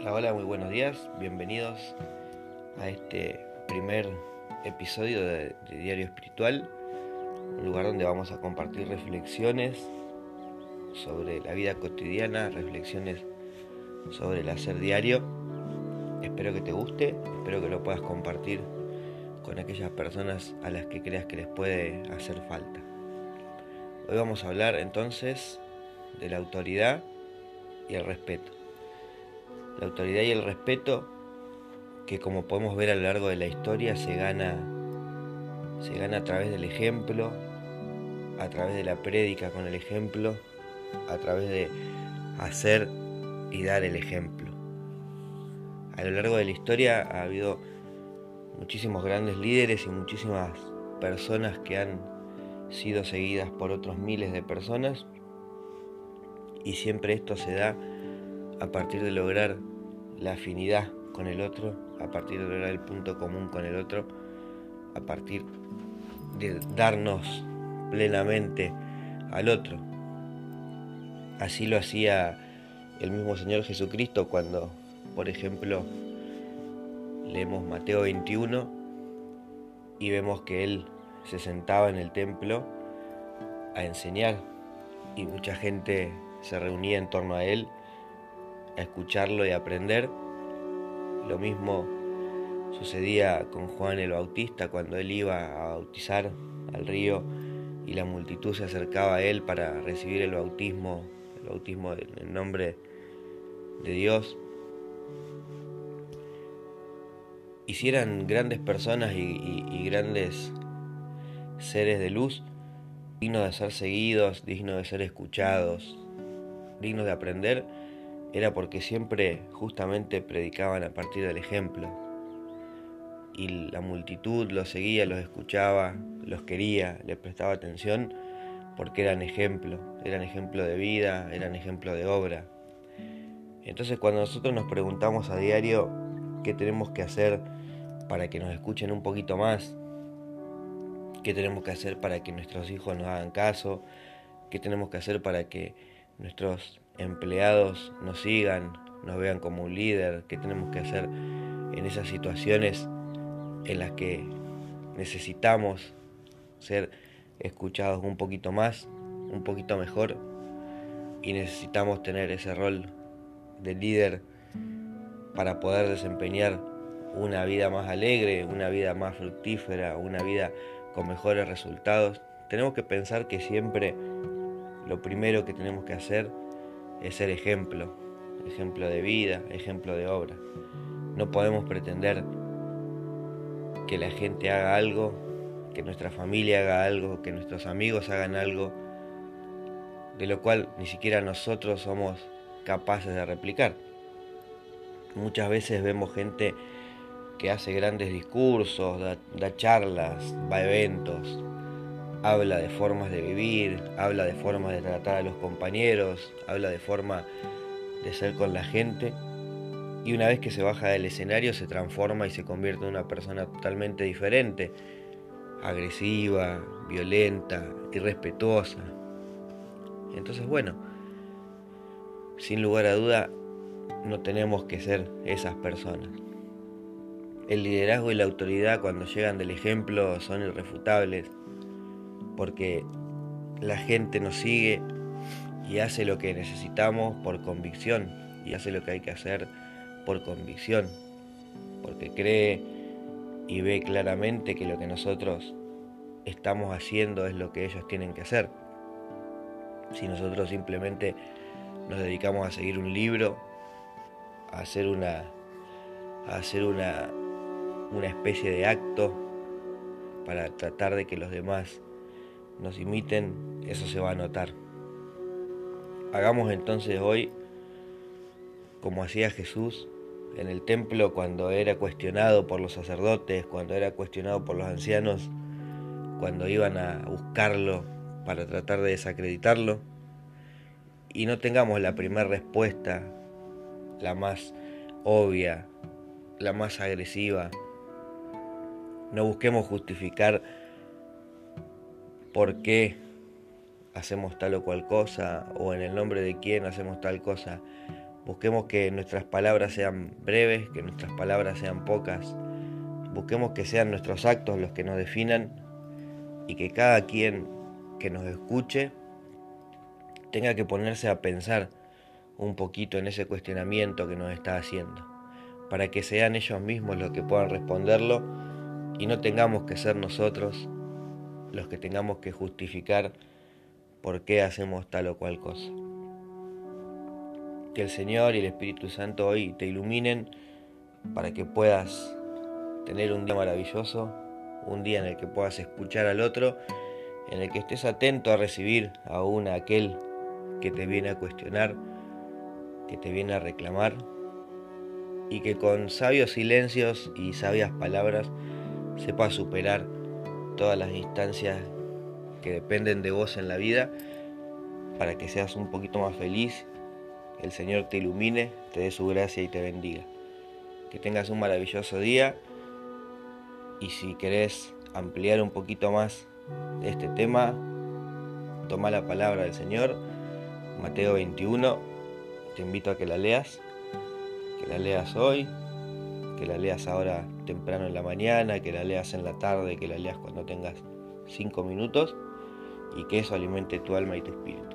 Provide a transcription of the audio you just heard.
Hola, hola, muy buenos días. Bienvenidos a este primer episodio de, Diario Espiritual, un lugar donde vamos a compartir reflexiones sobre la vida cotidiana, reflexiones sobre el hacer diario. Espero que te guste, espero que lo puedas compartir con aquellas personas a las que creas que les puede hacer falta. Hoy vamos a hablar entonces de la autoridad y el respeto la autoridad y el respeto que como podemos ver a lo largo de la historia se gana se gana a través del ejemplo, a través de la prédica con el ejemplo, a través de hacer y dar el ejemplo. A lo largo de la historia ha habido muchísimos grandes líderes y muchísimas personas que han sido seguidas por otros miles de personas y siempre esto se da a partir de lograr la afinidad con el otro, a partir de lograr el punto común con el otro, a partir de darnos plenamente al otro. Así lo hacía el mismo Señor Jesucristo cuando, por ejemplo, leemos Mateo 21 y vemos que Él se sentaba en el templo a enseñar y mucha gente se reunía en torno a Él a escucharlo y aprender. Lo mismo sucedía con Juan el Bautista cuando él iba a bautizar al río y la multitud se acercaba a él para recibir el bautismo, el bautismo en nombre de Dios. Hicieran grandes personas y, y grandes seres de luz, dignos de ser seguidos, dignos de ser escuchados, dignos de aprender era porque siempre justamente predicaban a partir del ejemplo. Y la multitud los seguía, los escuchaba, los quería, les prestaba atención porque eran ejemplo, eran ejemplo de vida, eran ejemplo de obra. Entonces cuando nosotros nos preguntamos a diario qué tenemos que hacer para que nos escuchen un poquito más, qué tenemos que hacer para que nuestros hijos nos hagan caso, qué tenemos que hacer para que nuestros empleados nos sigan, nos vean como un líder, qué tenemos que hacer en esas situaciones en las que necesitamos ser escuchados un poquito más, un poquito mejor y necesitamos tener ese rol de líder para poder desempeñar una vida más alegre, una vida más fructífera, una vida con mejores resultados. Tenemos que pensar que siempre lo primero que tenemos que hacer es ser ejemplo, ejemplo de vida, ejemplo de obra. No podemos pretender que la gente haga algo, que nuestra familia haga algo, que nuestros amigos hagan algo, de lo cual ni siquiera nosotros somos capaces de replicar. Muchas veces vemos gente que hace grandes discursos, da, charlas, va a eventos, habla de formas de vivir, habla de formas de tratar a los compañeros, habla de forma de ser con la gente. Y una vez que se baja del escenario se transforma y se convierte en una persona totalmente diferente, agresiva, violenta, irrespetuosa. Entonces, bueno, sin lugar a duda, no tenemos que ser esas personas. El liderazgo y la autoridad cuando llegan del ejemplo son irrefutables porque la gente nos sigue y hace lo que necesitamos por convicción y hace lo que hay que hacer por convicción, porque cree y ve claramente que lo que nosotros estamos haciendo es lo que ellos tienen que hacer. Si nosotros simplemente nos dedicamos a seguir un libro, a hacer una, a hacer una, una especie de acto para tratar de que los demás nos imiten, eso se va a notar. Hagamos entonces hoy como hacía Jesús en el templo cuando era cuestionado por los sacerdotes, cuando era cuestionado por los ancianos, cuando iban a buscarlo para tratar de desacreditarlo. Y no tengamos la primera respuesta, la más obvia, la más agresiva. No busquemos justificar por qué hacemos tal o cual cosa o en el nombre de quién hacemos tal cosa Busquemos que nuestras palabras sean breves, que nuestras palabras sean pocas. Busquemos que sean nuestros actos los que nos definan y que cada quien que nos escuche tenga que ponerse a pensar un poquito en ese cuestionamiento que nos está haciendo, para que sean ellos mismos los que puedan responderlo y no tengamos que ser nosotros los que tengamos que justificar por qué hacemos tal o cual cosa. Que el Señor y el Espíritu Santo hoy te iluminen para que puedas tener un día maravilloso, un día en el que puedas escuchar al otro, en el que estés atento a recibir aún a aquel que te viene a cuestionar, que te viene a reclamar, y que con sabios silencios y sabias palabras sepas superar todas las instancias que dependen de vos en la vida para que seas un poquito más feliz, el Señor te ilumine, te dé su gracia y te bendiga. Que tengas un maravilloso día y si querés ampliar un poquito más este tema, toma la palabra del Señor, Mateo 21, te invito a que la leas, que la leas hoy, que la leas ahora temprano en la mañana, que la leas en la tarde, que la leas cuando tengas cinco minutos y que eso alimente tu alma y tu espíritu.